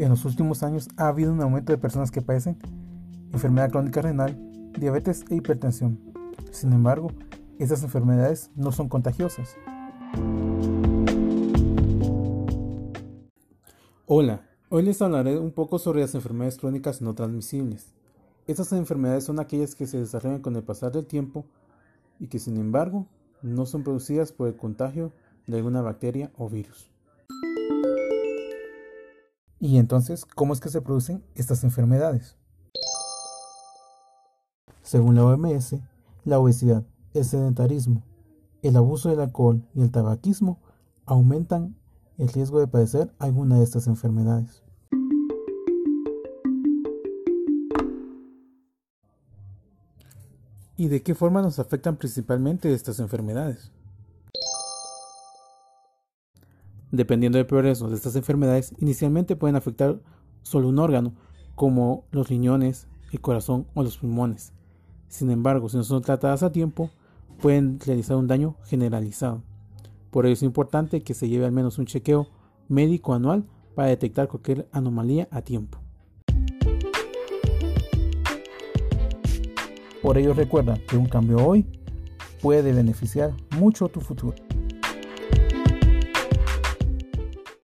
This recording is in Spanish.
En los últimos años ha habido un aumento de personas que padecen enfermedad crónica renal, diabetes e hipertensión. Sin embargo, estas enfermedades no son contagiosas. Hola, hoy les hablaré un poco sobre las enfermedades crónicas no transmisibles. Estas enfermedades son aquellas que se desarrollan con el pasar del tiempo y que sin embargo no son producidas por el contagio de alguna bacteria o virus. Y entonces, ¿cómo es que se producen estas enfermedades? Según la OMS, la obesidad, el sedentarismo, el abuso del alcohol y el tabaquismo aumentan el riesgo de padecer alguna de estas enfermedades. ¿Y de qué forma nos afectan principalmente estas enfermedades? Dependiendo del progreso de estas enfermedades, inicialmente pueden afectar solo un órgano, como los riñones, el corazón o los pulmones. Sin embargo, si no son tratadas a tiempo, pueden realizar un daño generalizado. Por ello es importante que se lleve al menos un chequeo médico anual para detectar cualquier anomalía a tiempo. Por ello recuerda que un cambio hoy puede beneficiar mucho tu futuro.